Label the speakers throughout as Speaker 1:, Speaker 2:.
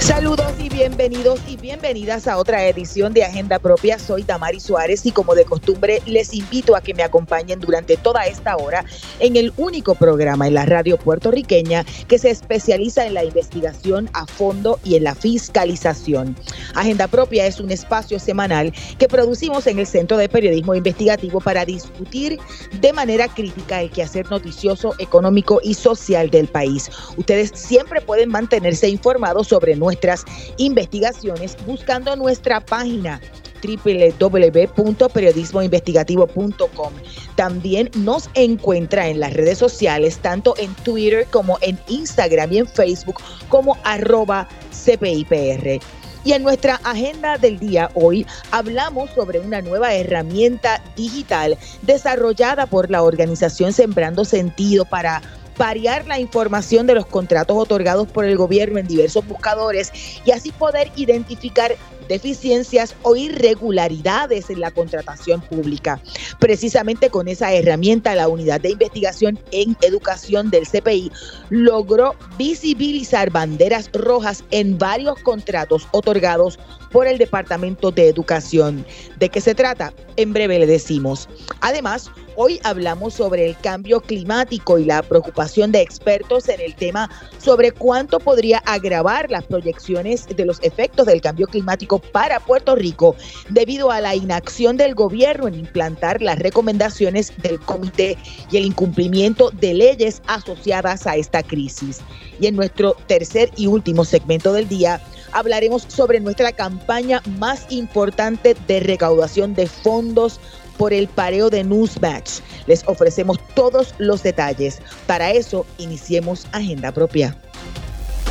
Speaker 1: Saludos y bienvenidos y bienvenidas a otra edición de Agenda Propia. Soy Tamari Suárez y como de costumbre les invito a que me acompañen durante toda esta hora en el único programa en la radio puertorriqueña que se especializa en la investigación a fondo y en la fiscalización. Agenda Propia es un espacio semanal que producimos en el Centro de Periodismo Investigativo para discutir de manera crítica el quehacer noticioso, económico y social del país. Ustedes siempre pueden mantenerse informados sobre nuestro nuestras investigaciones buscando nuestra página www.periodismoinvestigativo.com. También nos encuentra en las redes sociales, tanto en Twitter como en Instagram y en Facebook como arroba CPIPR. Y en nuestra agenda del día hoy hablamos sobre una nueva herramienta digital desarrollada por la organización Sembrando Sentido para variar la información de los contratos otorgados por el gobierno en diversos buscadores y así poder identificar deficiencias o irregularidades en la contratación pública. Precisamente con esa herramienta, la Unidad de Investigación en Educación del CPI logró visibilizar banderas rojas en varios contratos otorgados por el Departamento de Educación. ¿De qué se trata? En breve le decimos. Además, Hoy hablamos sobre el cambio climático y la preocupación de expertos en el tema sobre cuánto podría agravar las proyecciones de los efectos del cambio climático para Puerto Rico debido a la inacción del gobierno en implantar las recomendaciones del comité y el incumplimiento de leyes asociadas a esta crisis. Y en nuestro tercer y último segmento del día, hablaremos sobre nuestra campaña más importante de recaudación de fondos por el pareo de Newsmatch. Les ofrecemos todos los detalles. Para eso, iniciemos Agenda Propia.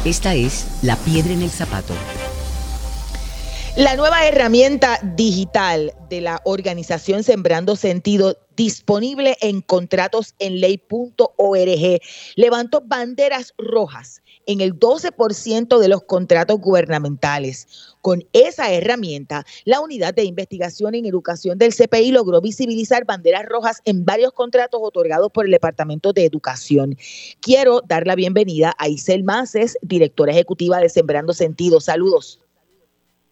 Speaker 2: Esta es La Piedra en el Zapato.
Speaker 1: La nueva herramienta digital de la organización Sembrando Sentido disponible en contratos en ley.org levantó banderas rojas en el 12% de los contratos gubernamentales. Con esa herramienta, la unidad de investigación en educación del CPI logró visibilizar banderas rojas en varios contratos otorgados por el Departamento de Educación. Quiero dar la bienvenida a Isel Maces, directora ejecutiva de Sembrando Sentido. Saludos.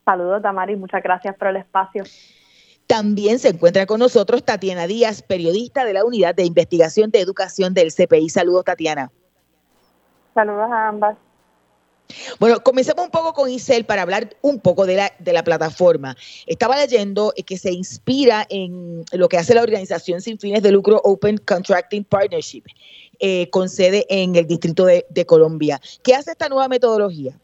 Speaker 3: Saludos, Tamari. Muchas gracias por el espacio.
Speaker 1: También se encuentra con nosotros Tatiana Díaz, periodista de la Unidad de Investigación de Educación del CPI. Saludos, Tatiana.
Speaker 3: Saludos a ambas.
Speaker 1: Bueno, comencemos un poco con Isel para hablar un poco de la, de la plataforma. Estaba leyendo que se inspira en lo que hace la organización sin fines de lucro Open Contracting Partnership, eh, con sede en el Distrito de, de Colombia. ¿Qué hace esta nueva metodología?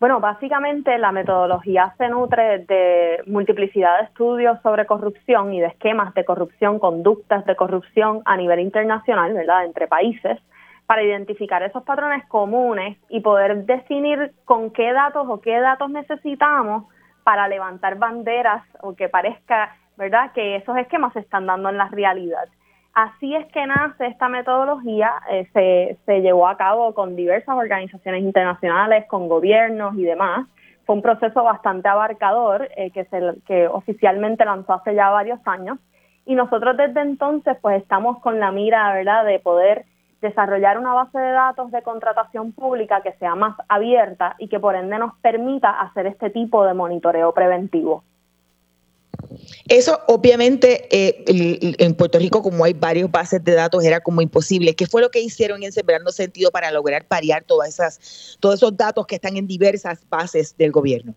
Speaker 3: Bueno, básicamente la metodología se nutre de multiplicidad de estudios sobre corrupción y de esquemas de corrupción, conductas de corrupción a nivel internacional, ¿verdad?, entre países para identificar esos patrones comunes y poder definir con qué datos o qué datos necesitamos para levantar banderas o que parezca, ¿verdad?, que esos esquemas se están dando en la realidad. Así es que nace esta metodología, eh, se, se llevó a cabo con diversas organizaciones internacionales, con gobiernos y demás. Fue un proceso bastante abarcador eh, que, se, que oficialmente lanzó hace ya varios años y nosotros desde entonces pues estamos con la mira, ¿verdad?, de poder desarrollar una base de datos de contratación pública que sea más abierta y que por ende nos permita hacer este tipo de monitoreo preventivo.
Speaker 1: Eso obviamente eh, en Puerto Rico como hay varios bases de datos era como imposible. ¿Qué fue lo que hicieron en Sembrando Sentido para lograr parear todas esas, todos esos datos que están en diversas bases del gobierno?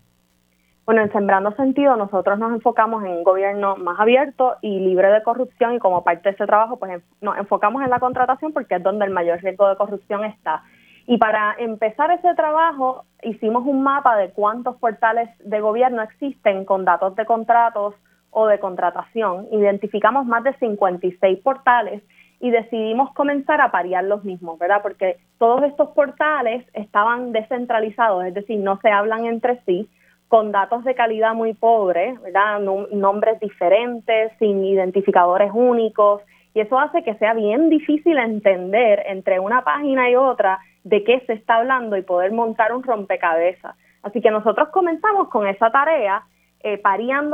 Speaker 3: Bueno, en Sembrando Sentido nosotros nos enfocamos en un gobierno más abierto y libre de corrupción y como parte de ese trabajo pues nos enfocamos en la contratación porque es donde el mayor riesgo de corrupción está. Y para empezar ese trabajo hicimos un mapa de cuántos portales de gobierno existen con datos de contratos o de contratación. Identificamos más de 56 portales y decidimos comenzar a parear los mismos, ¿verdad? Porque todos estos portales estaban descentralizados, es decir, no se hablan entre sí con datos de calidad muy pobre, ¿verdad? nombres diferentes, sin identificadores únicos y eso hace que sea bien difícil entender entre una página y otra de qué se está hablando y poder montar un rompecabezas. Así que nosotros comenzamos con esa tarea, eh,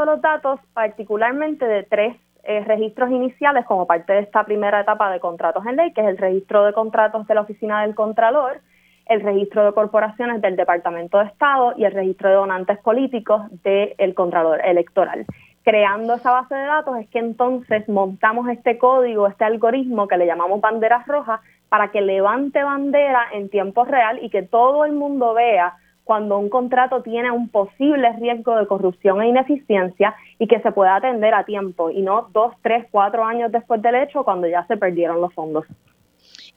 Speaker 3: los datos particularmente de tres eh, registros iniciales como parte de esta primera etapa de contratos en ley, que es el registro de contratos de la Oficina del Contralor, el registro de corporaciones del Departamento de Estado y el registro de donantes políticos del Contralor Electoral. Creando esa base de datos es que entonces montamos este código, este algoritmo que le llamamos banderas rojas, para que levante bandera en tiempo real y que todo el mundo vea cuando un contrato tiene un posible riesgo de corrupción e ineficiencia y que se pueda atender a tiempo y no dos, tres, cuatro años después del hecho cuando ya se perdieron los fondos.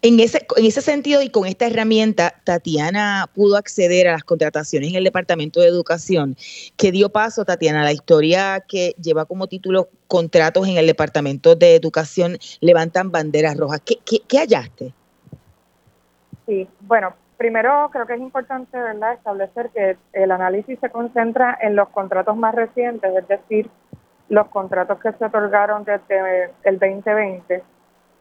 Speaker 1: En ese, en ese sentido y con esta herramienta, Tatiana pudo acceder a las contrataciones en el Departamento de Educación, que dio paso, Tatiana, a la historia que lleva como título Contratos en el Departamento de Educación levantan banderas rojas. ¿Qué, qué, qué hallaste?
Speaker 4: Sí, bueno, primero creo que es importante ¿verdad? establecer que el análisis se concentra en los contratos más recientes, es decir, los contratos que se otorgaron desde el 2020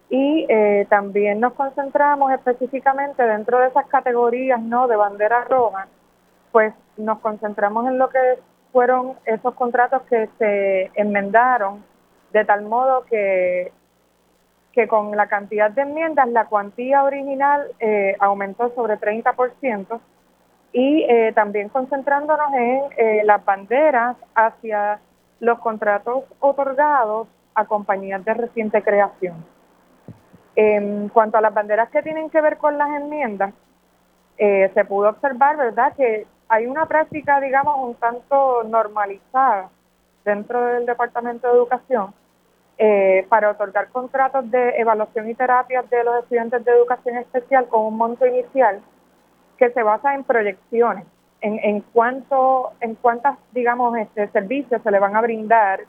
Speaker 4: y eh, también nos concentramos específicamente dentro de esas categorías no de bandera roja pues nos concentramos en lo que fueron esos contratos que se enmendaron de tal modo que que con la cantidad de enmiendas la cuantía original eh, aumentó sobre 30% y eh, también concentrándonos en las banderas hacia los contratos otorgados a compañías de reciente creación. En cuanto a las banderas que tienen que ver con las enmiendas, eh, se pudo observar, ¿verdad?, que hay una práctica, digamos, un tanto normalizada dentro del Departamento de Educación eh, para otorgar contratos de evaluación y terapias de los estudiantes de educación especial con un monto inicial que se basa en proyecciones, en, en cuánto, en cuántas, digamos, este, servicios se le van a brindar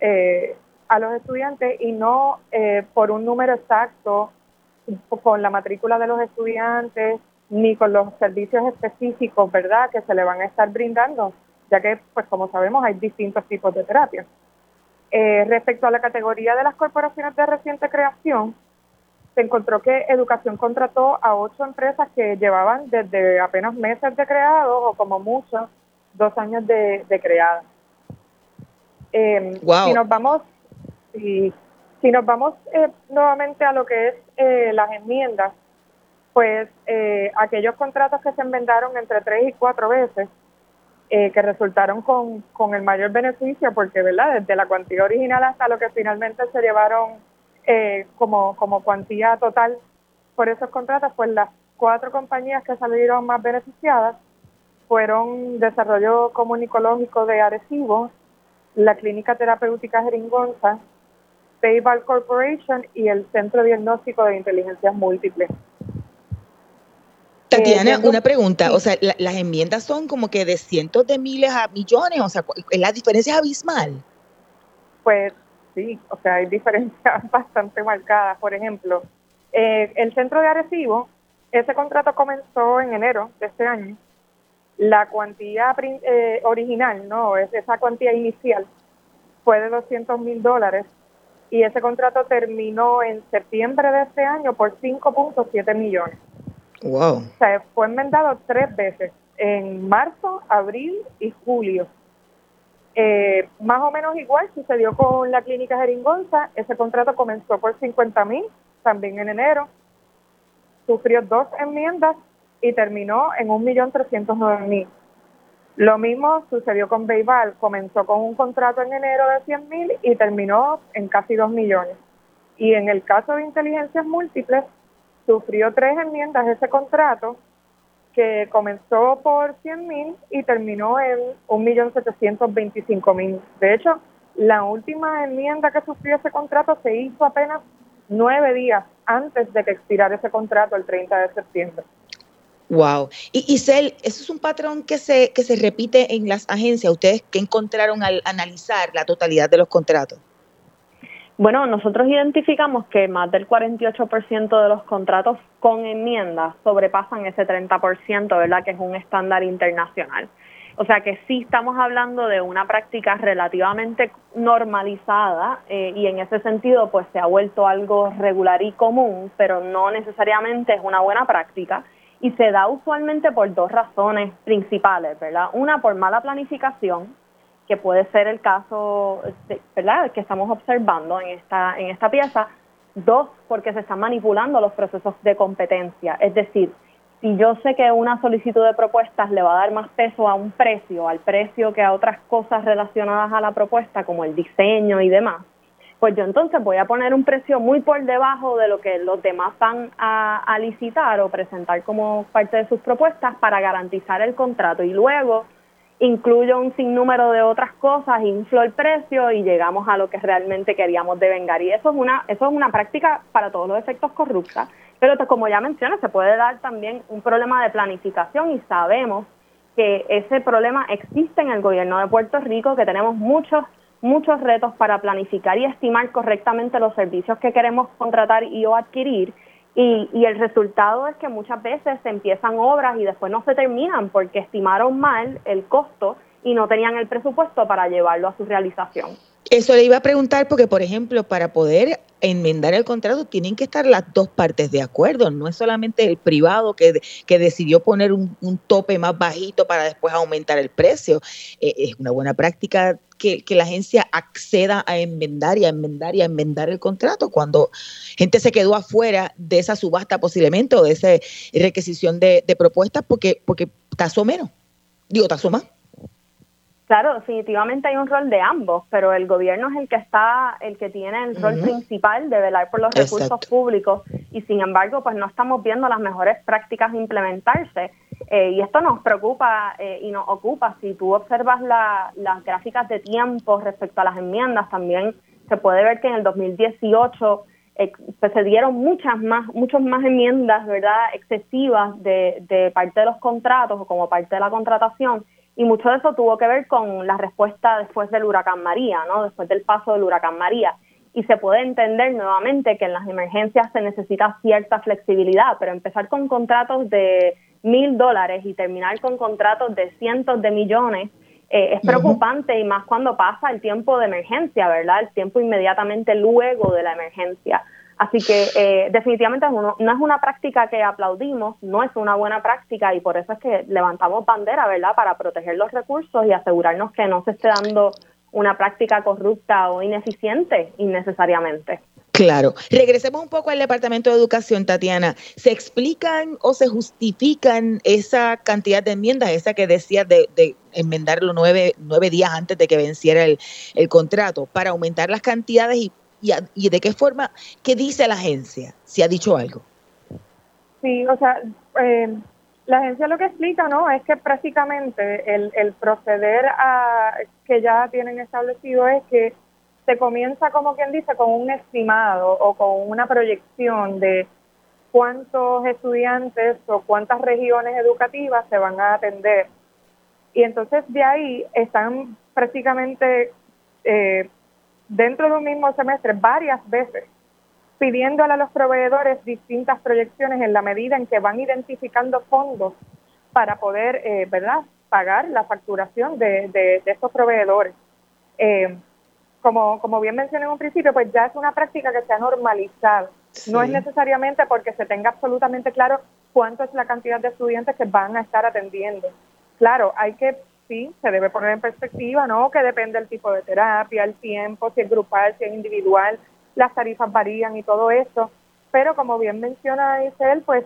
Speaker 4: eh, a los estudiantes y no eh, por un número exacto con la matrícula de los estudiantes ni con los servicios específicos, ¿verdad?, que se le van a estar brindando, ya que, pues como sabemos, hay distintos tipos de terapias. Eh, respecto a la categoría de las corporaciones de reciente creación, se encontró que Educación contrató a ocho empresas que llevaban desde apenas meses de creados o como mucho dos años de, de creadas. Eh, Si nos vamos si, si nos vamos eh, nuevamente a lo que es eh, las enmiendas, pues eh, aquellos contratos que se enmendaron entre tres y cuatro veces, que resultaron con, con el mayor beneficio, porque verdad desde la cuantía original hasta lo que finalmente se llevaron como, como cuantía total por esos contratos, pues las cuatro compañías que salieron más beneficiadas fueron Desarrollo Comunicológico de Arecibo, la Clínica Terapéutica Jeringonza, PayPal Corporation y el Centro Diagnóstico de Inteligencias Múltiples.
Speaker 1: Tatiana, eh, una pregunta, o sea, las enmiendas son como que de cientos de miles a millones, o sea, la diferencia es abismal.
Speaker 4: Pues sí, o sea, hay diferencias bastante marcadas. Por ejemplo, eh, el centro de Arecibo, ese contrato comenzó en enero de este año. La cuantía eh, original, no, es esa cuantía inicial, fue de 200 mil dólares y ese contrato terminó en septiembre de este año por 5.7 millones.
Speaker 1: Wow.
Speaker 4: O sea, fue enmendado tres veces, en marzo, abril y julio. Eh, más o menos igual sucedió con la clínica Jeringonza, ese contrato comenzó por 50 mil, también en enero, sufrió dos enmiendas y terminó en 1.309.000. Lo mismo sucedió con Beibal, comenzó con un contrato en enero de 100 mil y terminó en casi 2 millones. Y en el caso de inteligencias múltiples, sufrió tres enmiendas ese contrato que comenzó por 100 mil y terminó en 1.725.000. De hecho, la última enmienda que sufrió ese contrato se hizo apenas nueve días antes de que expirara ese contrato el 30 de septiembre.
Speaker 1: Wow. Y Isel, ¿eso es un patrón que se, que se repite en las agencias? ¿Ustedes qué encontraron al analizar la totalidad de los contratos?
Speaker 3: Bueno, nosotros identificamos que más del 48% de los contratos con enmiendas sobrepasan ese 30%, ¿verdad? Que es un estándar internacional. O sea que sí estamos hablando de una práctica relativamente normalizada eh, y en ese sentido pues se ha vuelto algo regular y común, pero no necesariamente es una buena práctica y se da usualmente por dos razones principales, ¿verdad? Una por mala planificación, que puede ser el caso, ¿verdad?, que estamos observando en esta en esta pieza. Dos, porque se están manipulando los procesos de competencia, es decir, si yo sé que una solicitud de propuestas le va a dar más peso a un precio, al precio que a otras cosas relacionadas a la propuesta, como el diseño y demás, pues yo entonces voy a poner un precio muy por debajo de lo que los demás van a, licitar o presentar como parte de sus propuestas para garantizar el contrato y luego incluyo un sinnúmero de otras cosas, inflo el precio y llegamos a lo que realmente queríamos devengar. Y eso es una, eso es una práctica para todos los efectos corrupta. Pero como ya mencioné, se puede dar también un problema de planificación y sabemos que ese problema existe en el gobierno de Puerto Rico, que tenemos muchos muchos retos para planificar y estimar correctamente los servicios que queremos contratar y o adquirir. Y, y, el resultado es que muchas veces se empiezan obras y después no se terminan porque estimaron mal el costo y no tenían el presupuesto para llevarlo a su realización.
Speaker 1: Eso le iba a preguntar porque, por ejemplo, para poder enmendar el contrato tienen que estar las dos partes de acuerdo, no es solamente el privado que, que decidió poner un, tope más bajito para después aumentar el precio. Eh, es una buena práctica que, la agencia acceda a enmendar y a enmendar y a enmendar el contrato cuando gente se quedó afuera de esa subasta posiblemente o de esa requisición de, de propuestas porque, porque tasó menos, digo, tasó más.
Speaker 3: Claro, definitivamente hay un rol de ambos, pero el gobierno es el que está, el que tiene el rol principal de velar por los recursos públicos. Y sin embargo, pues no estamos viendo las mejores prácticas implementarse. Eh, y esto nos preocupa eh, y nos ocupa. Si tú observas las gráficas de tiempo respecto a las enmiendas, también se puede ver que en el 2018 eh, pues, se dieron muchas más, muchas más enmiendas, verdad, excesivas de, de parte de los contratos o como parte de la contratación y mucho de eso tuvo que ver con la respuesta después del huracán María, ¿no? Después del paso del huracán María. Y se puede entender nuevamente que en las emergencias se necesita cierta flexibilidad, pero empezar con contratos de mil dólares y terminar con contratos de cientos de millones eh, es preocupante y más cuando pasa el tiempo de emergencia, ¿verdad? El tiempo inmediatamente luego de la emergencia. Así que eh, definitivamente no, es una práctica que aplaudimos, no es una buena práctica y por eso es que levantamos bandera, ¿verdad? Para proteger los recursos y asegurarnos que no se esté dando una práctica corrupta o ineficiente innecesariamente.
Speaker 1: Claro. Regresemos un poco al Departamento de Educación, Tatiana. ¿Se explican o se justifican esa cantidad de enmiendas, esa que decía de, enmendarlo nueve, nueve días antes de que venciera el, el contrato, para aumentar las cantidades y y, de qué forma, qué dice la agencia, si ha dicho algo.
Speaker 4: Sí, o sea, eh, la agencia lo que explica, ¿no? Es que prácticamente el, el proceder a, que ya tienen establecido es que se comienza, como quien dice, con un estimado o con una proyección de cuántos estudiantes o cuántas regiones educativas se van a atender. Y entonces de ahí están prácticamente eh, dentro de un mismo semestre varias veces, pidiéndole a los proveedores distintas proyecciones en la medida en que van identificando fondos para poder, eh, ¿verdad?, pagar la facturación de, de, estos proveedores. Eh, como, como bien mencioné en un principio, pues ya es una práctica que se ha normalizado. No es necesariamente porque se tenga absolutamente claro cuánto es la cantidad de estudiantes que van a estar atendiendo. Claro, hay que sí, se debe poner en perspectiva, ¿no? Que depende del tipo de terapia, el tiempo, si es grupal, si es individual, las tarifas varían y todo eso. Pero como bien menciona Isel, pues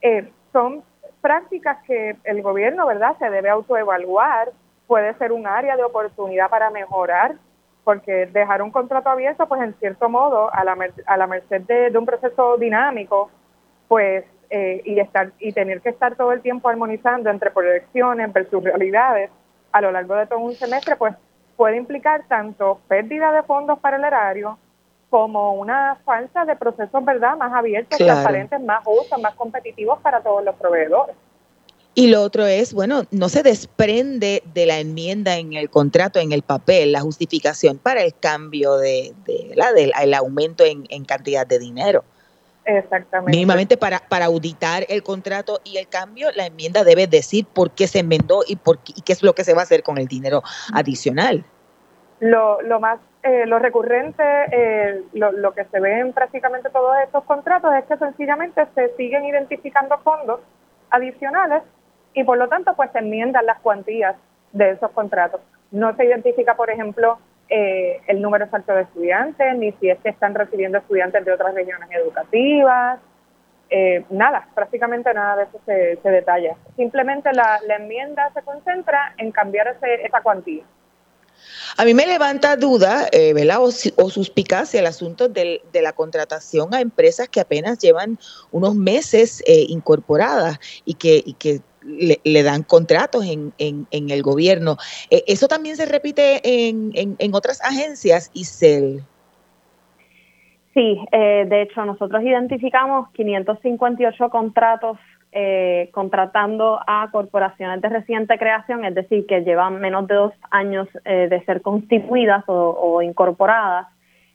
Speaker 4: eh, son prácticas que el gobierno, ¿verdad?, se debe autoevaluar. Puede ser un área de oportunidad para mejorar, porque dejar un contrato abierto, pues en cierto modo, a la, a la merced de, de un proceso dinámico, pues eh, y estar y tener que estar todo el tiempo armonizando entre proyecciones versus realidades a lo largo de todo un semestre, pues puede implicar tanto pérdida de fondos para el erario como una falta de procesos verdad más abiertos, transparentes, más justos, más competitivos para todos los proveedores.
Speaker 1: Y lo otro es, bueno, no se desprende de la enmienda en el contrato, en el papel, la justificación para el cambio de, de la, del el aumento en, en cantidad de dinero. Exactamente. Mínimamente para, para auditar el contrato y el cambio, la enmienda debe decir por qué se enmendó y, por qué, y qué es lo que se va a hacer con el dinero adicional.
Speaker 4: Lo, lo más eh, lo recurrente, eh, lo, lo, que se ve en prácticamente todos estos contratos es que sencillamente se siguen identificando fondos adicionales y por lo tanto pues se enmiendan las cuantías de esos contratos. No se identifica, por ejemplo, eh, el número exacto de estudiantes, ni si es que están recibiendo estudiantes de otras regiones educativas, nada, prácticamente nada de eso se, se detalla. Simplemente la, la, enmienda se concentra en cambiar ese, esa cuantía.
Speaker 1: A mí me levanta duda, eh, ¿verdad? O, o, suspicacia el asunto de, la contratación a empresas que apenas llevan unos meses eh, incorporadas y que, y que le, dan contratos en, en, el gobierno. Eh, ¿Eso también se repite en, en, otras agencias, y Isel?
Speaker 3: Sí, de hecho nosotros identificamos 558 contratos eh, contratando a corporaciones de reciente creación, es decir, que llevan menos de dos años eh, de ser constituidas o, incorporadas,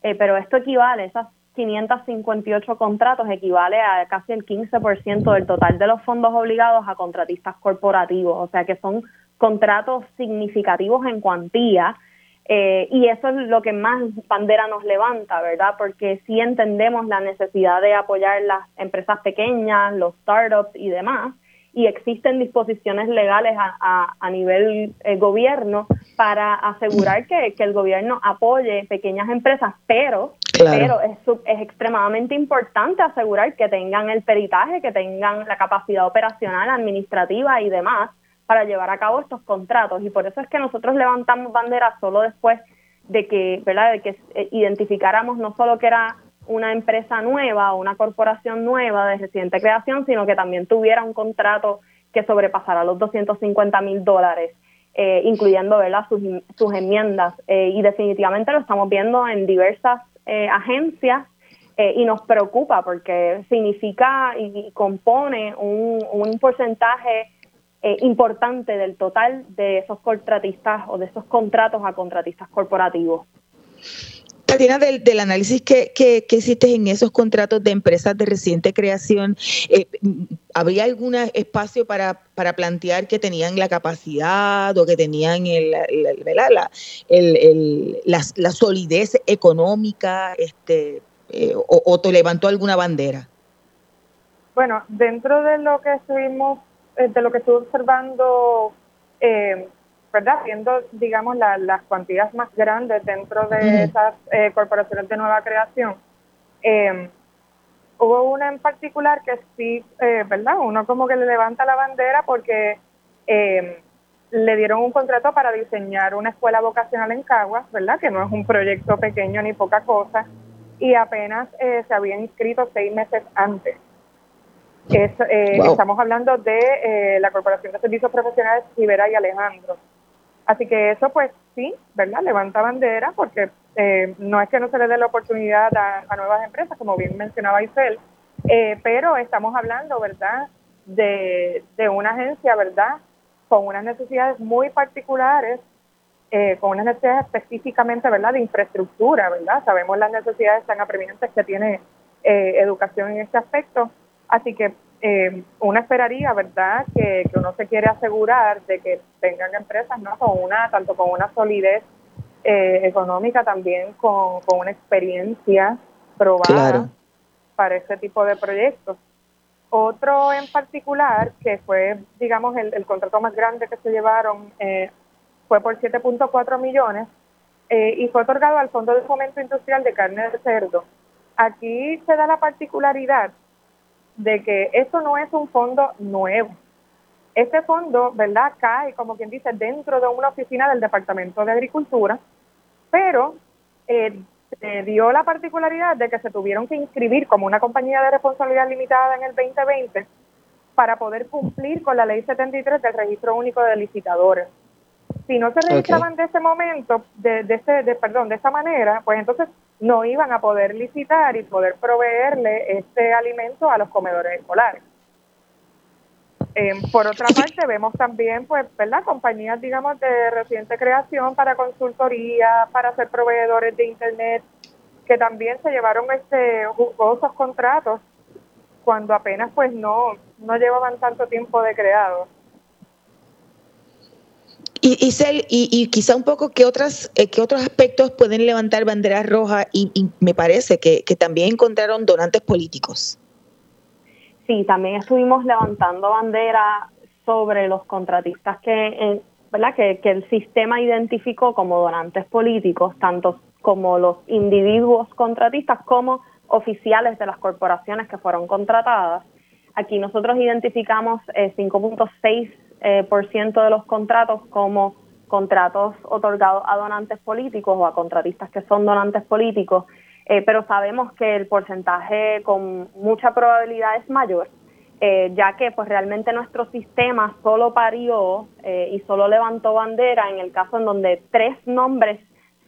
Speaker 3: eh, pero esto equivale, esas 558 contratos equivale a casi el 15% del total de los fondos obligados a contratistas corporativos, o sea que son contratos significativos en cuantía eh, y eso es lo que más bandera nos levanta, ¿verdad? Porque sí entendemos la necesidad de apoyar las empresas pequeñas, los startups y demás, y existen disposiciones legales a, a, nivel eh, gobierno para asegurar que, que, el gobierno apoye pequeñas empresas, pero, pero es, es extremadamente importante asegurar que tengan el peritaje, que tengan la capacidad operacional, administrativa y demás para llevar a cabo estos contratos y por eso es que nosotros levantamos bandera solo después de que, ¿verdad? De que eh, identificáramos no solo que era una empresa nueva o una corporación nueva de reciente creación, sino que también tuviera un contrato que sobrepasara los 250 mil dólares, eh, incluyendo ¿verdad? Sus, sus enmiendas. Eh, y definitivamente lo estamos viendo en diversas agencias y nos preocupa porque significa y, compone un, un porcentaje eh, importante del total de esos contratistas o de esos contratos a contratistas corporativos.
Speaker 1: Tatiana, del, del análisis que, que, hiciste en esos contratos de empresas de reciente creación, eh, ¿había algún espacio para, para plantear que tenían la capacidad o que tenían el, la, el, la, solidez económica este, eh, o, o te levantó alguna bandera?
Speaker 4: Bueno, dentro de lo que estuvimos eh, de lo que estuve observando, eh, ¿verdad? Viendo, digamos, las cuantías más grandes dentro de esas eh, corporaciones de nueva creación, hubo una en particular que sí, ¿verdad? Uno como que le levanta la bandera porque le dieron un contrato para diseñar una escuela vocacional en Caguas, ¿verdad? Que no es un proyecto pequeño ni poca cosa, y apenas se había inscrito seis meses antes. Eh, estamos hablando de eh, la Corporación de Servicios Profesionales Rivera y Alejandro. Así que eso pues sí, ¿verdad? Levanta bandera porque eh, no es que no se le dé la oportunidad a, nuevas empresas, como bien mencionaba Isel, pero estamos hablando, ¿verdad? De, de una agencia, ¿verdad? Con unas necesidades muy particulares, con unas necesidades específicamente, ¿verdad? De infraestructura, ¿verdad? Sabemos las necesidades tan apremiantes que tiene educación en este aspecto Así que eh, uno esperaría, ¿verdad?, que, uno se quiere asegurar de que tengan empresas, ¿no?, con una, tanto con una solidez eh, económica, también con, una experiencia probada para ese tipo de proyectos. Otro en particular, que fue, digamos, el, contrato más grande que se llevaron, eh, fue por 7.4 millones eh, y fue otorgado al Fondo de Fomento Industrial de Carne de Cerdo. Aquí se da la particularidad de que esto no es un fondo nuevo. Este fondo, ¿verdad?, cae, como quien dice, dentro de una oficina del Departamento de Agricultura, pero eh, dio la particularidad de que se tuvieron que inscribir como una compañía de responsabilidad limitada en el 2020 para poder cumplir con la ley 73 del registro único de licitadores. Si no se registraban de ese momento, de, de, ese, de, perdón, de esa manera, pues entonces no iban a poder licitar y poder proveerle este alimento a los comedores escolares. Eh, por otra parte, vemos también, pues, ¿verdad? Compañías, digamos, de reciente creación para consultoría, para ser proveedores de Internet, que también se llevaron este jugosos contratos cuando apenas pues no, no llevaban tanto tiempo de creado.
Speaker 1: Y, y, y, quizá un poco qué otras eh, qué otros aspectos pueden levantar banderas rojas y, me parece que, que, también encontraron donantes políticos.
Speaker 3: Sí, también estuvimos levantando banderas sobre los contratistas que, ¿verdad? Que, que el sistema identificó como donantes políticos, tanto como los individuos contratistas como oficiales de las corporaciones que fueron contratadas. Aquí nosotros identificamos 5.6 eh, eh, por ciento de los contratos como contratos otorgados a donantes políticos o a contratistas que son donantes políticos, eh, pero sabemos que el porcentaje con mucha probabilidad es mayor, ya que pues realmente nuestro sistema solo parió y solo levantó bandera en el caso en donde tres nombres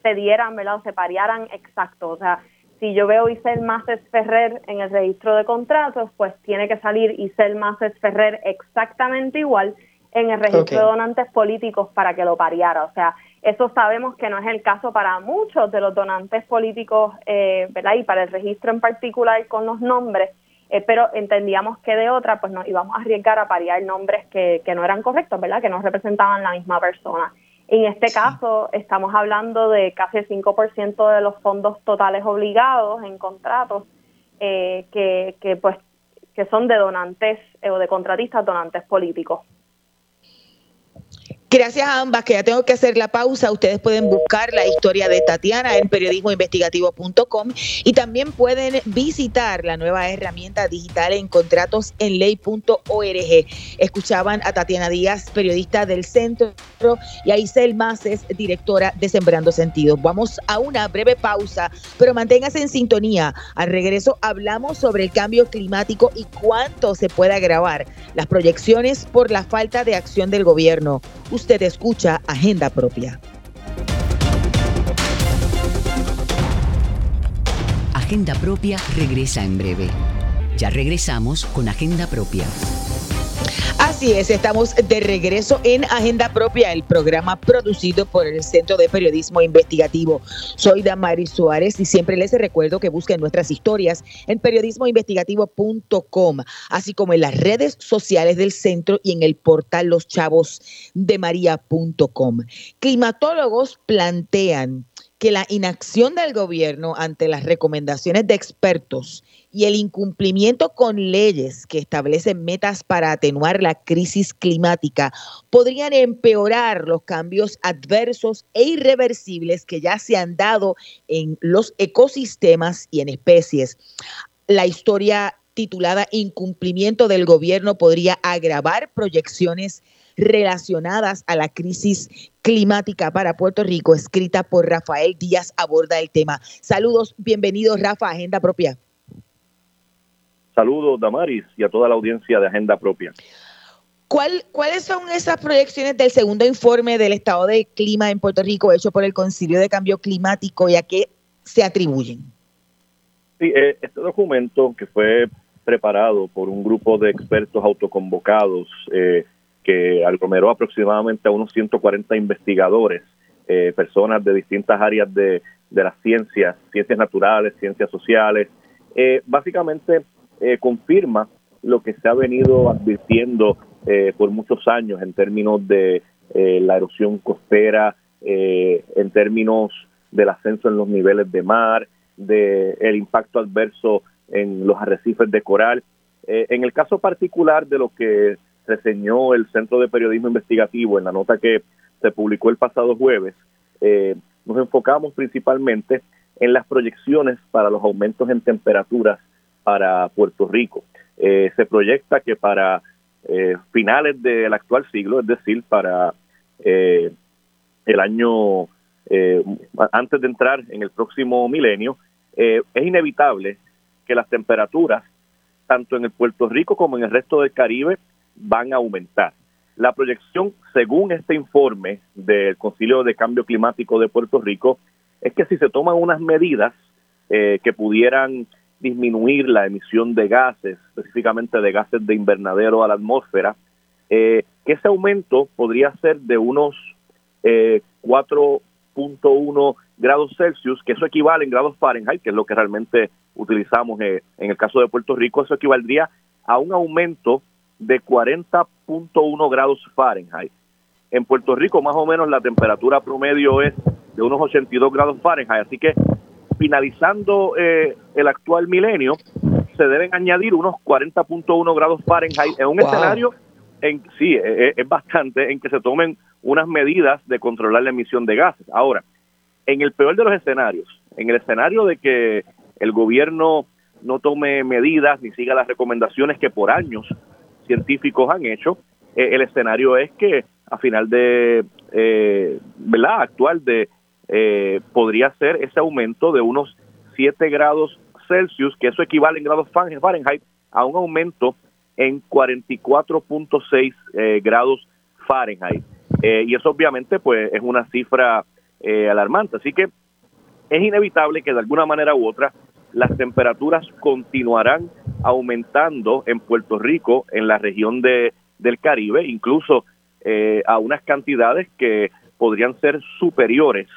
Speaker 3: se dieran, ¿verdad? o se parearan exacto, o sea, si yo veo Isel Maces Ferrer en el registro de contratos, pues tiene que salir Isel Maces Ferrer exactamente igual en el registro de donantes políticos para que lo pariara. O sea, eso sabemos que no es el caso para muchos de los donantes políticos, eh, ¿verdad? Y para el registro en particular con los nombres, eh, pero entendíamos que de otra, pues nos íbamos a arriesgar a pariar nombres que, que no eran correctos, ¿verdad? Que no representaban la misma persona. En este caso, estamos hablando de casi el 5% de los fondos totales obligados en contratos eh, que, que, pues, que son de donantes eh, o de contratistas donantes políticos.
Speaker 1: Gracias a ambas, que ya tengo que hacer la pausa. Ustedes pueden buscar la historia de Tatiana en periodismoinvestigativo.com y también pueden visitar la nueva herramienta digital en contratosenley.org. Escuchaban a Tatiana Díaz, periodista del centro, y a Isel Maces, directora de Sembrando Sentidos. Vamos a una breve pausa, pero manténgase en sintonía. Al regreso hablamos sobre el cambio climático y cuánto se puede agravar las proyecciones por la falta de acción del gobierno. Escucha Agenda Propia.
Speaker 2: Agenda Propia regresa en breve. Ya regresamos con Agenda Propia.
Speaker 1: Estamos de regreso en Agenda Propia, el programa producido por el Centro de Periodismo Investigativo. Soy Damaris Suárez y siempre les recuerdo que busquen nuestras historias en periodismoinvestigativo.com, así como en las redes sociales del centro y en el portal loschavosdemaria.com. Climatólogos plantean que la inacción del gobierno ante las recomendaciones de expertos y el incumplimiento con leyes que establecen metas para atenuar la crisis climática podrían empeorar los cambios adversos e irreversibles que ya se han dado en los ecosistemas y en especies. La historia titulada Incumplimiento del gobierno podría agravar proyecciones relacionadas a la crisis climática para Puerto Rico, escrita por Rafael Díaz, aborda el tema. Saludos, bienvenidos Rafa, Agenda Propia.
Speaker 5: Saludos, Damaris, y a toda la audiencia de Agenda Propia.
Speaker 1: ¿Cuáles son esas proyecciones del segundo informe del estado de clima en Puerto Rico hecho por el Concilio de Cambio Climático y a qué se atribuyen?
Speaker 5: Sí, eh, este documento que fue preparado por un grupo de expertos autoconvocados eh, que aglomeró aproximadamente a unos 140 investigadores, eh, personas de distintas áreas de, de las ciencias, ciencias naturales, ciencias sociales, básicamente eh, confirma lo que se ha venido advirtiendo eh, por muchos años en términos de eh, la erosión costera, en términos del ascenso en los niveles de mar, de el impacto adverso en los arrecifes de coral. en el caso particular de lo que reseñó el Centro de Periodismo Investigativo en la nota que se publicó el pasado jueves, nos enfocamos principalmente en las proyecciones para los aumentos en temperaturas para Puerto Rico. Eh, se proyecta que para eh, finales del actual siglo, es decir, para eh, el año antes de entrar en el próximo milenio, es inevitable que las temperaturas, tanto en el Puerto Rico como en el resto del Caribe, van a aumentar. La proyección, según este informe del Concilio de Cambio Climático de Puerto Rico, es que si se toman unas medidas que pudieran disminuir la emisión de gases, específicamente de gases de invernadero a la atmósfera, eh, que ese aumento podría ser de unos 4.1 eh, grados Celsius, que eso equivale en grados Fahrenheit, que es lo que realmente utilizamos eh, en el caso de Puerto Rico, eso equivaldría a un aumento de 40.1 grados Fahrenheit. En Puerto Rico más o menos la temperatura promedio es de unos 82 grados Fahrenheit, así que finalizando eh, el actual milenio se deben añadir unos 40.1 grados Fahrenheit en un escenario en sí es, es bastante en que se tomen unas medidas de controlar la emisión de gases. Ahora, en el peor de los escenarios, en el escenario de que el gobierno no tome medidas ni siga las recomendaciones que por años científicos han hecho, eh, el escenario es que a final de, eh, ¿verdad? Actual de, eh, podría ser ese aumento de unos 7 grados Celsius, que eso equivale en grados Fahrenheit a un aumento en 44.6 eh, grados Fahrenheit. Eh, y eso obviamente pues es una cifra eh, alarmante. Así que es inevitable que de alguna manera u otra las temperaturas continuarán aumentando en Puerto Rico, en la región de, del Caribe, incluso eh, a unas cantidades que podrían ser superiores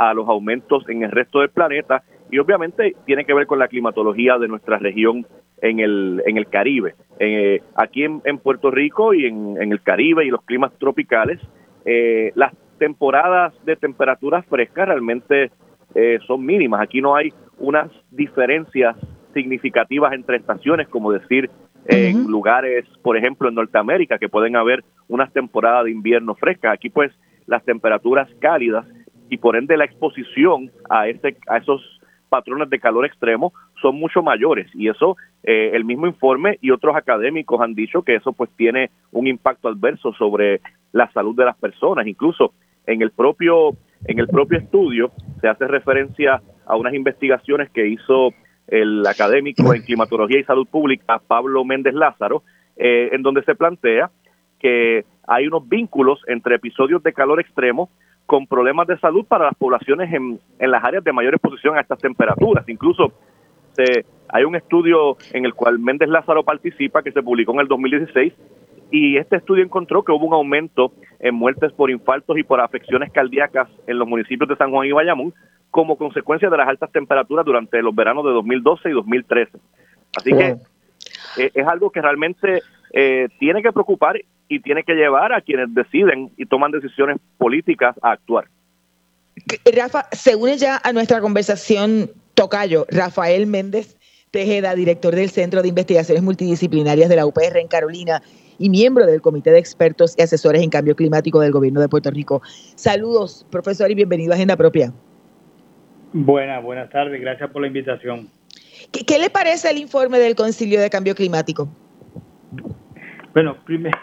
Speaker 5: a los aumentos en el resto del planeta y obviamente tiene que ver con la climatología de nuestra región en el, en el Caribe. Eh, aquí en, Puerto Rico y en, en, el Caribe y los climas tropicales, eh, las temporadas de temperaturas frescas realmente eh, son mínimas. Aquí no hay unas diferencias significativas entre estaciones, como decir en lugares, por ejemplo, en Norteamérica, que pueden haber unas temporadas de invierno frescas. Aquí pues las temperaturas cálidas y por ende la exposición a, ese, a esos patrones de calor extremo son mucho mayores. Y eso eh, el mismo informe y otros académicos han dicho que eso pues tiene un impacto adverso sobre la salud de las personas. Incluso en el propio en el propio estudio se hace referencia a unas investigaciones que hizo el académico en climatología y salud pública Pablo Méndez Lázaro eh, en donde se plantea que hay unos vínculos entre episodios de calor extremo con problemas de salud para las poblaciones en, en las áreas de mayor exposición a estas temperaturas. Incluso se, hay un estudio en el cual Méndez Lázaro participa que se publicó en el 2016 y este estudio encontró que hubo un aumento en muertes por infartos y por afecciones cardíacas en los municipios de San Juan y Bayamón como consecuencia de las altas temperaturas durante los veranos de 2012 y 2013. Así que eh, es algo que realmente eh, tiene que preocupar y tiene que llevar a quienes deciden y toman decisiones políticas a actuar.
Speaker 1: Rafa, se une ya a nuestra conversación Tocayo, Rafael Méndez Tejeda, director del Centro de Investigaciones Multidisciplinarias de la UPR en Carolina y miembro del Comité de Expertos y Asesores en Cambio Climático del Gobierno de Puerto Rico. Saludos, profesor, y bienvenido a Agenda Propia.
Speaker 6: Buenas, buenas tardes, gracias por la invitación.
Speaker 1: ¿Qué, ¿Qué, le parece el informe del Concilio de Cambio Climático?
Speaker 6: Bueno, primero,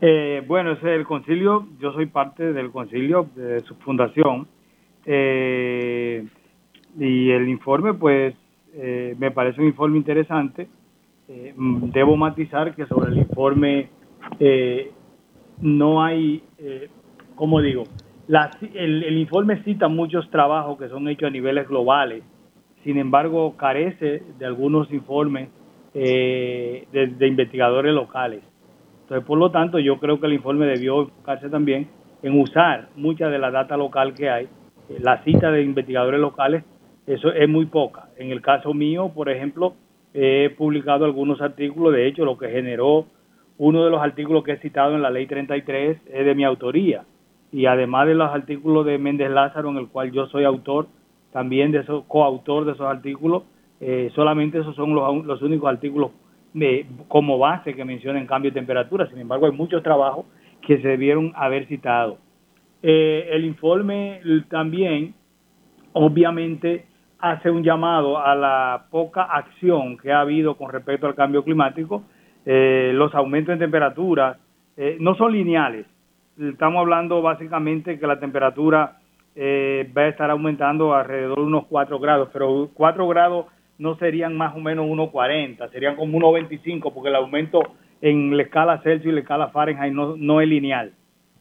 Speaker 6: eh, bueno, ese el concilio, yo soy parte del concilio de su fundación eh, y el informe pues eh, me parece un informe interesante. Eh, debo matizar que sobre el informe eh, no hay, eh, como digo, la, el, informe cita muchos trabajos que son hechos a niveles globales, sin embargo carece de algunos informes de, de investigadores locales. Entonces, por lo tanto, yo creo que el informe debió enfocarse también en usar mucha de la data local que hay. Eh, la cita de investigadores locales, eso es muy poca. En el caso mío, por ejemplo, he publicado algunos artículos, de hecho, lo que generó uno de los artículos que he citado en la ley 33 es de mi autoría. Y además de los artículos de Méndez Lázaro, en el cual yo soy autor, también de esos, coautor de esos artículos, eh, solamente esos son los, los únicos artículos como base que mencionan cambio de temperatura. Sin embargo, hay muchos trabajos que se debieron haber citado. Eh, el informe también, obviamente, hace un llamado a la poca acción que ha habido con respecto al cambio climático. Eh, los aumentos en temperatura eh, no son lineales. Estamos hablando básicamente que la temperatura va a estar aumentando alrededor de unos 4 grados, pero 4 grados no serían más o menos 1,40, serían como 1,25 porque el aumento en la escala Celsius y la escala Fahrenheit no, no es lineal.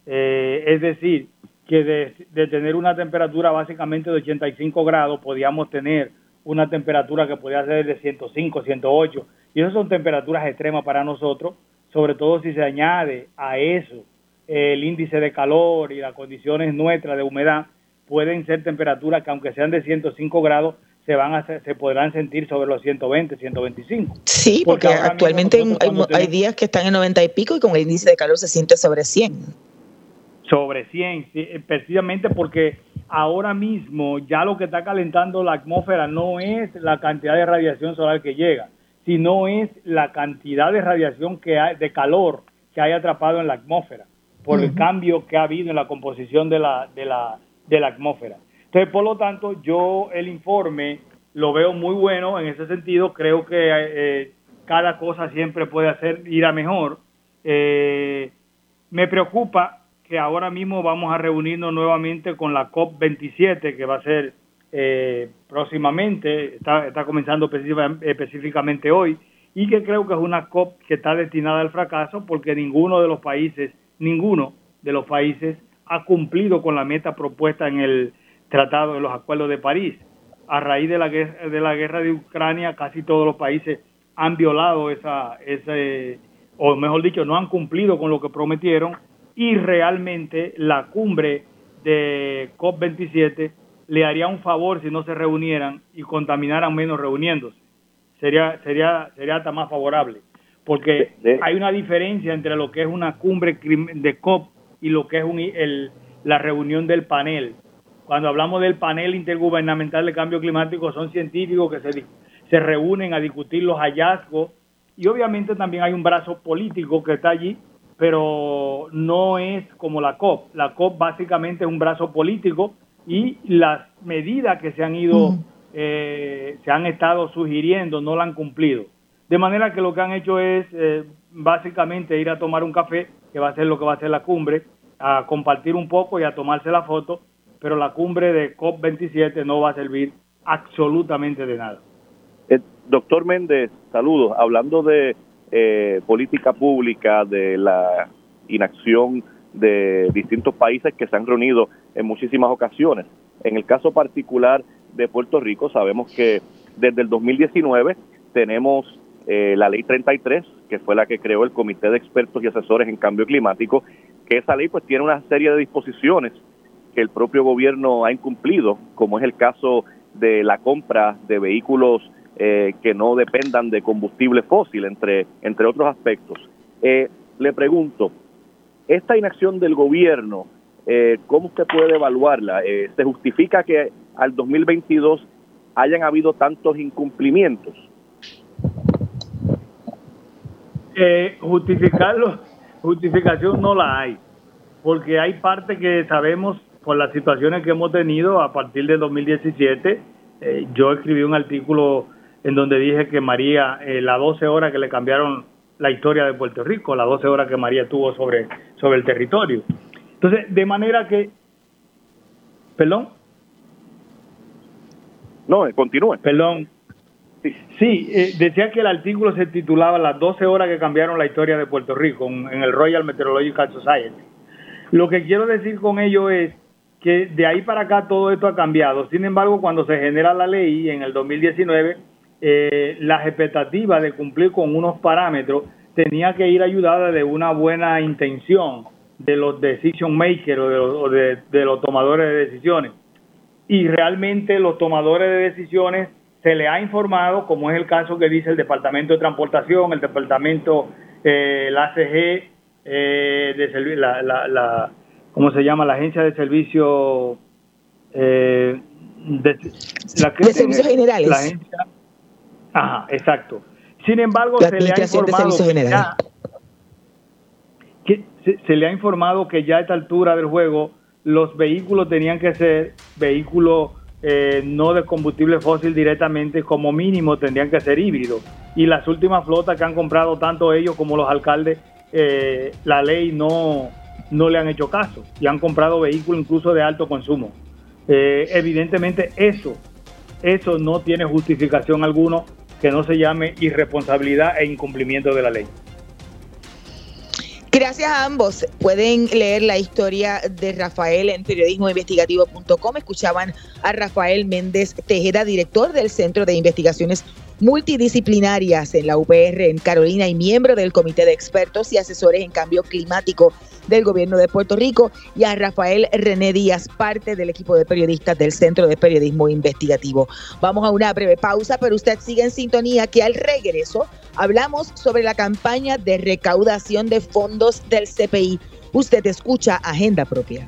Speaker 6: Eh, es decir, que de, de, tener una temperatura básicamente de 85 grados, podíamos tener una temperatura que podía ser de 105, 108, y esas son temperaturas extremas para nosotros, sobre todo si se añade a eso eh, el índice de calor y las condiciones nuestras de humedad, pueden ser temperaturas que aunque sean de 105 grados, se van a se podrán sentir sobre los 120, 125.
Speaker 1: Sí, porque, actualmente hay, días que están en 90 y pico y con el índice de calor se siente sobre 100.
Speaker 6: Sobre 100, eh, precisamente porque ahora mismo ya lo que está calentando la atmósfera no es la cantidad de radiación solar que llega, sino es la cantidad de radiación que hay, de calor que hay atrapado en la atmósfera por el cambio que ha habido en la composición de la, de la, de la atmósfera. Entonces, por lo tanto, yo el informe lo veo muy bueno en ese sentido. Creo que eh, cada cosa siempre puede hacer ir a mejor. Eh, me preocupa que ahora mismo vamos a reunirnos nuevamente con la COP27, que va a ser eh, próximamente, está, está comenzando específicamente hoy, y que creo que es una COP que está destinada al fracaso porque ninguno de los países, ninguno de los países ha cumplido con la meta propuesta en el tratado de los acuerdos de París. A raíz de la guerra de, la guerra de Ucrania, casi todos los países han violado esa, ese, o mejor dicho, no han cumplido con lo que prometieron y realmente la cumbre de COP27 le haría un favor si no se reunieran y contaminaran menos reuniéndose. Sería, sería, sería hasta más favorable. Porque hay una diferencia entre lo que es una cumbre de COP y lo que es un, el, la reunión del panel. Cuando hablamos del panel intergubernamental de cambio climático, son científicos que se, se reúnen a discutir los hallazgos y obviamente también hay un brazo político que está allí, pero no es como la COP. La COP básicamente es un brazo político y las medidas que se han ido, eh, se han estado sugiriendo no la han cumplido. De manera que lo que han hecho es eh, básicamente ir a tomar un café, que va a ser lo que va a ser la cumbre, a compartir un poco y a tomarse la foto pero la cumbre de COP27 no va a servir absolutamente de nada.
Speaker 5: Eh, doctor Méndez, saludos. Hablando de eh, política pública, de la inacción de distintos países que se han reunido en muchísimas ocasiones. En el caso particular de Puerto Rico, sabemos que desde el 2019 tenemos eh, la ley 33, que fue la que creó el Comité de Expertos y Asesores en Cambio Climático, que esa ley pues tiene una serie de disposiciones que el propio gobierno ha incumplido, como es el caso de la compra de vehículos eh, que no dependan de combustible fósil, entre, entre otros aspectos. Eh, le pregunto, esta inacción del gobierno, eh, ¿cómo usted puede evaluarla? ¿Se justifica que al 2022 hayan habido tantos incumplimientos?
Speaker 6: justificarlo, justificación no la hay, porque hay parte que sabemos con las situaciones que hemos tenido a partir de 2017. Eh, yo escribí un artículo en donde dije que María, eh, las 12 horas que le cambiaron la historia de Puerto Rico, las 12 horas que María tuvo sobre, sobre el territorio. Entonces, de manera que... ¿Perdón?
Speaker 5: No, continúe.
Speaker 6: Perdón. Sí, eh, decía que el artículo se titulaba Las 12 horas que cambiaron la historia de Puerto Rico en el Royal Meteorological Society. Lo que quiero decir con ello es que de ahí para acá todo esto ha cambiado. Sin embargo, cuando se genera la ley en el 2019, eh, las expectativas de cumplir con unos parámetros tenía que ir ayudada de una buena intención de los decision makers o de, los tomadores de decisiones. Y realmente los tomadores de decisiones se le ha informado, como es el caso que dice el Departamento de Transportación, el Departamento, eh, la ACG, eh, de la, la ¿cómo se llama? La agencia de servicio
Speaker 1: eh, de, servicios generales.
Speaker 6: La agencia, ajá, exacto. Sin embargo, se le ha informado que, se, le ha informado que ya a esta altura del juego los vehículos tenían que ser vehículos eh, no de combustible fósil directamente, como mínimo tendrían que ser híbridos. Y las últimas flotas que han comprado tanto ellos como los alcaldes, eh, la ley no, no le han hecho caso y han comprado vehículos incluso de alto consumo. Eh, evidentemente eso, eso no tiene justificación alguno que no se llame irresponsabilidad e incumplimiento de la ley.
Speaker 1: Gracias a ambos. Pueden leer la historia de Rafael en periodismoinvestigativo.com. Escuchaban a Rafael Méndez Tejeda, director del Centro de Investigaciones multidisciplinarias en la UPR en Carolina y miembro del Comité de Expertos y Asesores en Cambio Climático del Gobierno de Puerto Rico, y a Rafael René Díaz, parte del equipo de periodistas del Centro de Periodismo Investigativo. Vamos a una breve pausa, pero usted sigue en sintonía que al regreso hablamos sobre la campaña de recaudación de fondos del CPI. Usted escucha Agenda Propia.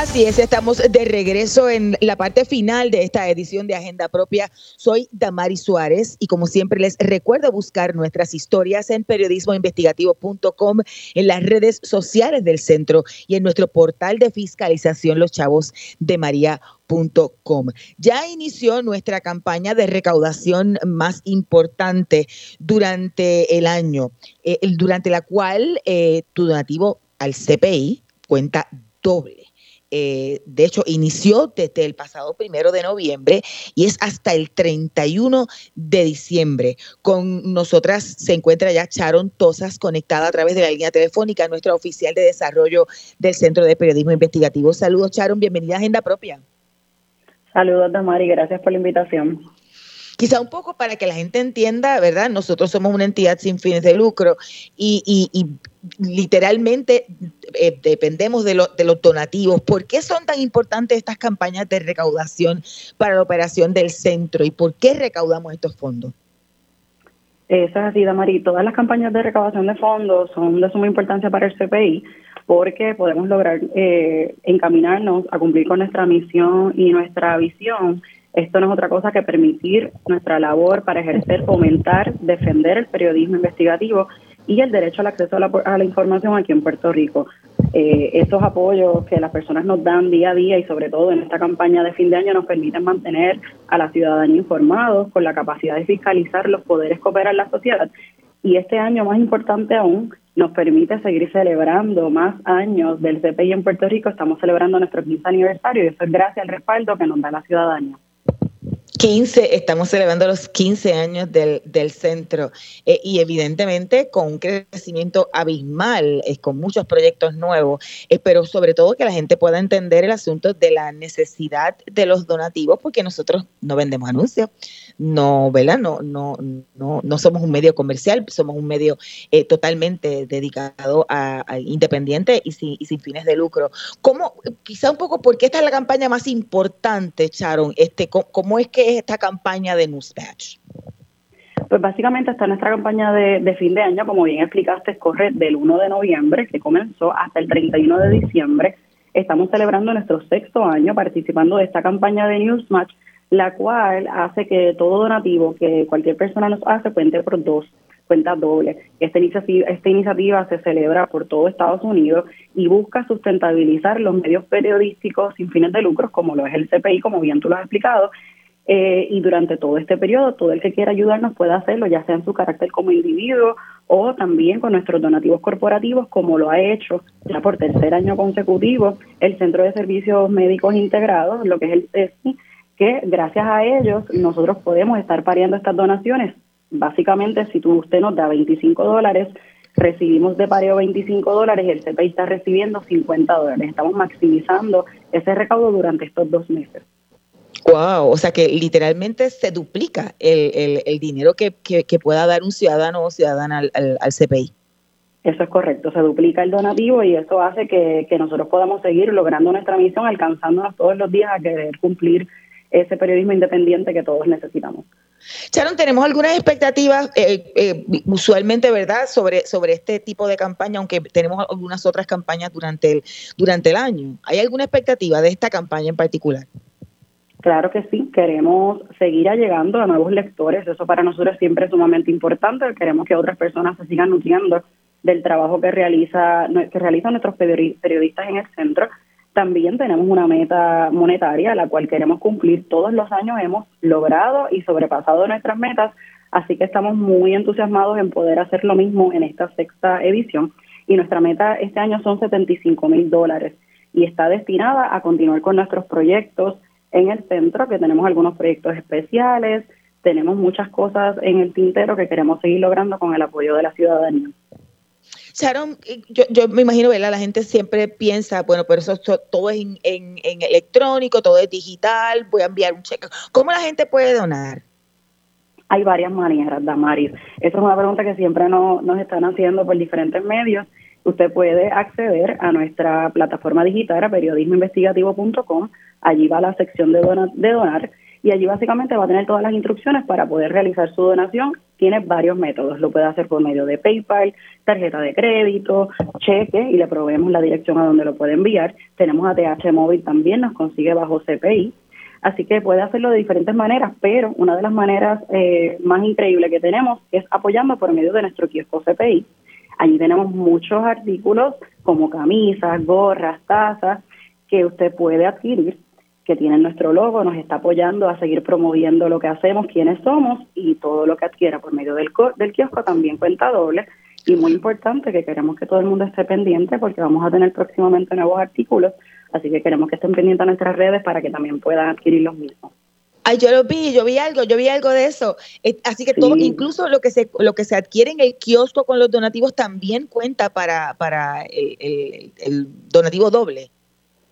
Speaker 1: Así es, estamos de regreso en la parte final de esta edición de Agenda Propia. Soy Damari Suárez y como siempre les recuerdo buscar nuestras historias en periodismoinvestigativo.com, en las redes sociales del centro y en nuestro portal de fiscalización Los Chavos de María.com. Ya inició nuestra campaña de recaudación más importante durante el año, eh, durante la cual eh, tu donativo al CPI cuenta doble eh, de hecho, inició desde el pasado primero de noviembre y es hasta el 31 de diciembre. Con nosotras se encuentra ya Sharon Tosas, conectada a través de la línea telefónica, nuestra oficial de desarrollo del Centro de Periodismo Investigativo. Saludos, Sharon, bienvenida a Agenda Propia.
Speaker 7: Saludos, Damari, gracias por la invitación.
Speaker 1: Quizá un poco para que la gente entienda, ¿verdad? Nosotros somos una entidad sin fines de lucro y, y literalmente eh, dependemos de, de, los donativos. ¿Por qué son tan importantes estas campañas de recaudación para la operación del centro y por qué recaudamos estos fondos?
Speaker 7: Eso es así, Damari. Todas las campañas de recaudación de fondos son de suma importancia para el CPI porque podemos lograr eh, encaminarnos a cumplir con nuestra misión y nuestra visión. Esto no es otra cosa que permitir nuestra labor para ejercer, fomentar, defender el periodismo investigativo y el derecho al acceso a la, información aquí en Puerto Rico. Eh, esos apoyos que las personas nos dan día a día y sobre todo en esta campaña de fin de año nos permiten mantener a la ciudadanía informados con la capacidad de fiscalizar los poderes que operan la sociedad. Y este año, más importante aún, nos permite seguir celebrando más años del CPI en Puerto Rico. Estamos celebrando nuestro 15 aniversario y eso es gracias al respaldo que nos da la ciudadanía.
Speaker 1: 15, estamos celebrando los 15 años del, del centro eh, y evidentemente con un crecimiento abismal, eh, con muchos proyectos nuevos, eh, pero sobre todo que la gente pueda entender el asunto de la necesidad de los donativos, porque nosotros no vendemos anuncios, no, ¿verdad? No, no, no, no somos un medio comercial, somos un medio totalmente dedicado a, independiente y sin, y sin, fines de lucro. ¿Cómo, quizá un poco, porque esta es la campaña más importante, Sharon? Este, ¿Cómo es que esta campaña de Newsbatch?
Speaker 7: Pues básicamente está nuestra campaña de, fin de año, como bien explicaste, corre del 1 de noviembre, que comenzó, hasta el 31 de diciembre. Estamos celebrando nuestro sexto año participando de esta campaña de Newsmatch, la cual hace que todo donativo que cualquier persona nos hace cuente por dos cuenta doble. Esta iniciativa, esta iniciativa se celebra por todo Estados Unidos y busca sustentabilizar los medios periodísticos sin fines de lucro, como lo es el CPI, como bien tú lo has explicado, eh, y durante todo este periodo todo el que quiera ayudarnos puede hacerlo, ya sea en su carácter como individuo o también con nuestros donativos corporativos, como lo ha hecho ya por tercer año consecutivo el Centro de Servicios Médicos Integrados, lo que es el CESI, que gracias a ellos nosotros podemos estar pariendo estas donaciones. Básicamente, si tú, usted nos da 25 dólares, recibimos de pareo 25 dólares y el CPI está recibiendo 50 dólares. Estamos maximizando ese recaudo durante estos dos meses.
Speaker 1: Wow, o sea que literalmente se duplica el, el, dinero que, que, pueda dar un ciudadano o ciudadana al, al, CPI.
Speaker 7: Eso es correcto, se duplica el donativo y eso hace que, que nosotros podamos seguir logrando nuestra misión, alcanzándonos todos los días a querer cumplir ese periodismo independiente que todos necesitamos.
Speaker 1: Sharon, tenemos algunas expectativas, eh, eh, usualmente, ¿verdad?, sobre, sobre este tipo de campaña, aunque tenemos algunas otras campañas durante el, durante el año. ¿Hay alguna expectativa de esta campaña en particular?
Speaker 7: Claro que sí, queremos seguir llegando a nuevos lectores, eso para nosotros siempre es sumamente importante, queremos que otras personas se sigan nutriendo del trabajo que realiza que realizan nuestros periodistas en el centro. También tenemos una meta monetaria, la cual queremos cumplir todos los años, hemos logrado y sobrepasado nuestras metas, así que estamos muy entusiasmados en poder hacer lo mismo en esta sexta edición. Y nuestra meta este año son 75 mil dólares y está destinada a continuar con nuestros proyectos, en el centro, que tenemos algunos proyectos especiales, tenemos muchas cosas en el tintero que queremos seguir logrando con el apoyo de la ciudadanía.
Speaker 1: Sharon, eh, yo, yo me imagino, ¿verdad? La gente siempre piensa, bueno, pero eso, todo es en, en, electrónico, todo es digital, voy a enviar un cheque. ¿Cómo la gente puede donar?
Speaker 7: Hay varias maneras, Damaris. Esa es una pregunta que siempre nos, nos están haciendo por diferentes medios. Usted puede acceder a nuestra plataforma digital, a periodismoinvestigativo.com. Allí va la sección de, de donar y allí básicamente va a tener todas las instrucciones para poder realizar su donación. Tiene varios métodos, lo puede hacer por medio de PayPal, tarjeta de crédito, cheque y le proveemos la dirección a donde lo puede enviar. Tenemos ATH móvil también, nos consigue bajo CPI. Así que puede hacerlo de diferentes maneras, pero una de las maneras eh, más increíbles que tenemos es apoyando por medio de nuestro kiosco CPI. Allí tenemos muchos artículos como camisas, gorras, tazas que usted puede adquirir que tiene nuestro logo, nos está apoyando a seguir promoviendo lo que hacemos, quiénes somos y todo lo que adquiera por medio del, del kiosco también cuenta doble. Y muy importante que queremos que todo el mundo esté pendiente porque vamos a tener próximamente nuevos artículos, así que queremos que estén pendientes a nuestras redes para que también puedan adquirir los mismos.
Speaker 1: Ay, yo lo vi, yo vi algo, yo vi algo de eso. Eh, así que todo, incluso lo que se lo que se adquiere en el kiosco con los donativos también cuenta para, para el donativo doble.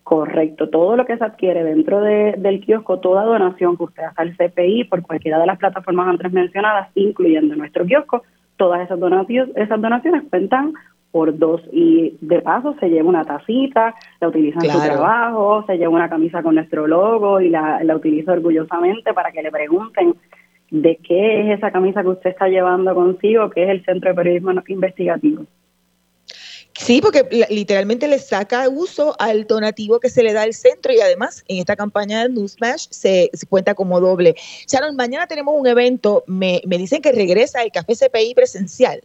Speaker 7: Correcto, todo lo que se adquiere dentro del kiosco, toda donación que usted haga al CPI por cualquiera de las plataformas antes mencionadas, incluyendo nuestro kiosco, todas esas donaciones, esas donaciones cuentan por dos y de paso se lleva una tacita, la utiliza en su trabajo, se lleva una camisa con nuestro logo y la, la utiliza orgullosamente para que le pregunten de qué es esa camisa que usted está llevando consigo, que es el Centro de Periodismo Investigativo.
Speaker 1: Sí, porque literalmente le saca uso al donativo que se le da al centro y además en esta campaña de Newsmash se, se cuenta como doble. Sharon, mañana tenemos un evento, me, me dicen que regresa el Café CPI presencial.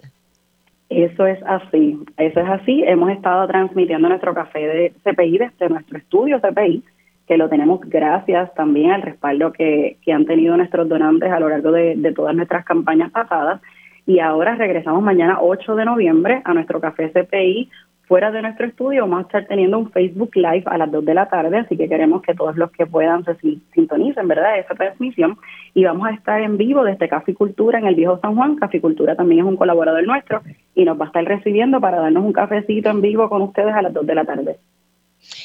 Speaker 7: Eso es así, eso es así. Hemos estado transmitiendo nuestro café de CPI desde nuestro estudio CPI, que lo tenemos gracias también al respaldo que, que han tenido nuestros donantes a lo largo de, de todas nuestras campañas pasadas y ahora regresamos mañana 8 de noviembre a nuestro café CPI fuera de nuestro estudio. Vamos a estar teniendo un Facebook Live a las 2 de la tarde, así que queremos que todos los que puedan se sintonicen, ¿verdad?, esa transmisión. Y vamos a estar en vivo desde Caficultura en el Viejo San Juan. Caficultura también es un colaborador nuestro y nos va a estar recibiendo para darnos un cafecito en vivo con ustedes a las 2 de la tarde.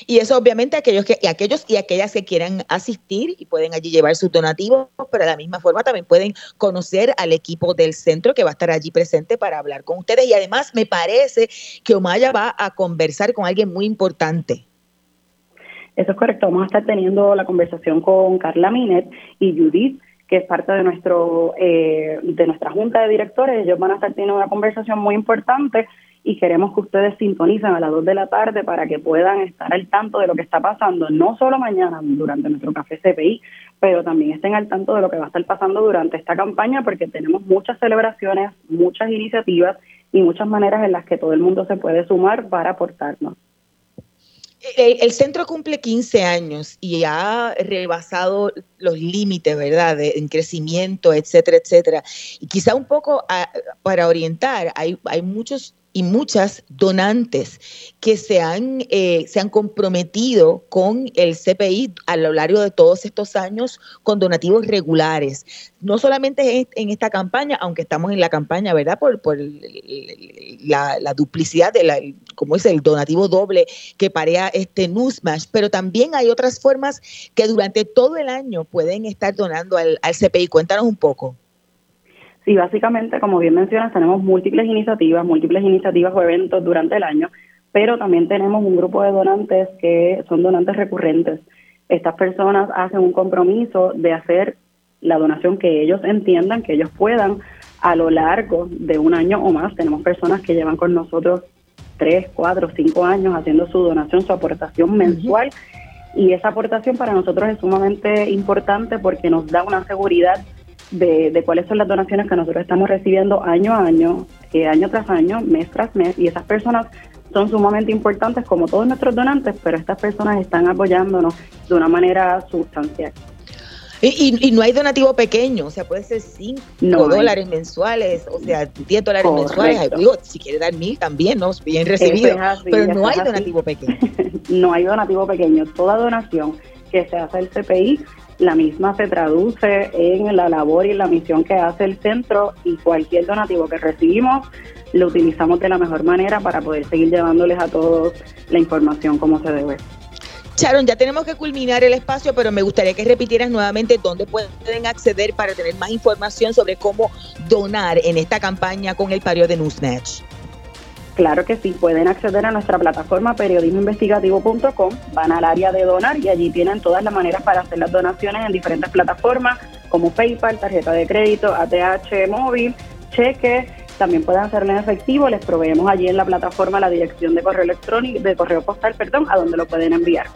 Speaker 1: Y eso obviamente aquellos que y aquellos y aquellas que quieran asistir y pueden allí llevar sus donativos, pero de la misma forma también pueden conocer al equipo del centro que va a estar allí presente para hablar con ustedes y además me parece que Omaya va a conversar con alguien muy importante.
Speaker 7: Eso es correcto, vamos a estar teniendo la conversación con Carla Minet y Judith que es parte de nuestro eh, de nuestra junta de directores. Ellos van a estar teniendo una conversación muy importante y queremos que ustedes sintonicen a las 2 de la tarde para que puedan estar al tanto de lo que está pasando, no solo mañana durante nuestro café CPI, pero también estén al tanto de lo que va a estar pasando durante esta campaña porque tenemos muchas celebraciones, muchas iniciativas y muchas maneras en las que todo el mundo se puede sumar para aportarnos.
Speaker 1: El, centro cumple 15 años y ha rebasado los límites, ¿verdad?, en crecimiento, etcétera, etcétera. Y quizá un poco para orientar, hay, hay muchos y muchas donantes que se han, eh, se han comprometido con el CPI a lo largo de todos estos años con donativos regulares. No solamente en esta campaña, aunque estamos en la campaña, ¿verdad? Por, por la, duplicidad de la, como es el donativo doble que parea este Newsmash, pero también hay otras formas que durante todo el año pueden estar donando al, al CPI. Cuéntanos un poco.
Speaker 7: Sí, básicamente, como bien mencionas, tenemos múltiples iniciativas, múltiples iniciativas o eventos durante el año, pero también tenemos un grupo de donantes que son donantes recurrentes. Estas personas hacen un compromiso de hacer la donación que ellos entiendan, que ellos puedan a lo largo de un año o más. Tenemos personas que llevan con nosotros tres, cuatro, cinco años haciendo su donación, su aportación mensual. Y esa aportación para nosotros es sumamente importante porque nos da una seguridad de, cuáles son las donaciones que nosotros estamos recibiendo año a año, eh, año tras año, mes tras mes, y esas personas son sumamente importantes como todos nuestros donantes, pero estas personas están apoyándonos de una manera sustancial.
Speaker 1: Y, no hay donativo pequeño, o sea, puede ser 5 dólares mensuales, o sea, 10 dólares mensuales. si quiere dar mil también, ¿no? Bien recibido. pero no hay donativo pequeño.
Speaker 7: no hay donativo pequeño. Toda donación que se hace el CPI, la misma se traduce en la labor y la misión que hace el centro y cualquier donativo que recibimos lo utilizamos de la mejor manera para poder seguir llevándoles a todos la información como se debe.
Speaker 1: Sharon, ya tenemos que culminar el espacio, pero me gustaría que repitieras nuevamente dónde pueden acceder para tener más información sobre cómo donar en esta campaña con el paro de Newsmatch.
Speaker 7: Claro que sí, pueden acceder a nuestra plataforma periodismoinvestigativo.com, van al área de donar y allí tienen todas las maneras para hacer las donaciones en diferentes plataformas como PayPal, tarjeta de crédito, ATH móvil, cheque, también pueden hacerlo en efectivo, les proveemos allí en la plataforma la dirección de correo electrónico, de correo postal, perdón, a donde lo pueden enviar.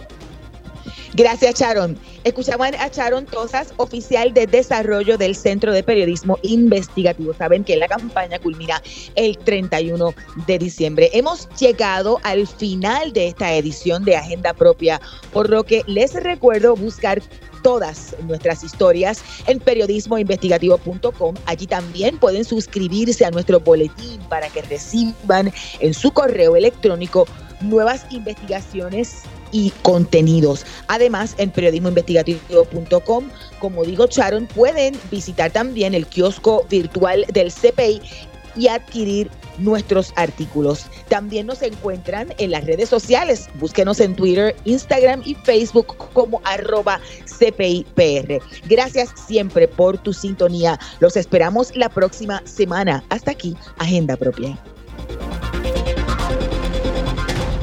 Speaker 1: Gracias, Sharon. Escuchamos a Sharon Tosas, oficial de desarrollo del Centro de Periodismo Investigativo. Saben que la campaña culmina el 31 de diciembre. Hemos llegado al final de esta edición de Agenda Propia, por lo que les recuerdo buscar todas nuestras historias en periodismoinvestigativo.com. Allí también pueden suscribirse a nuestro boletín para que reciban en su correo electrónico nuevas investigaciones y contenidos. Además, en periodismoinvestigativo.com, como digo Sharon, pueden visitar también el kiosco virtual del CPI y adquirir nuestros artículos. También nos encuentran en las redes sociales. Búsquenos en Twitter, Instagram y Facebook como arroba CPIPR. Gracias siempre por tu sintonía. Los esperamos la próxima semana. Hasta aquí, Agenda Propia.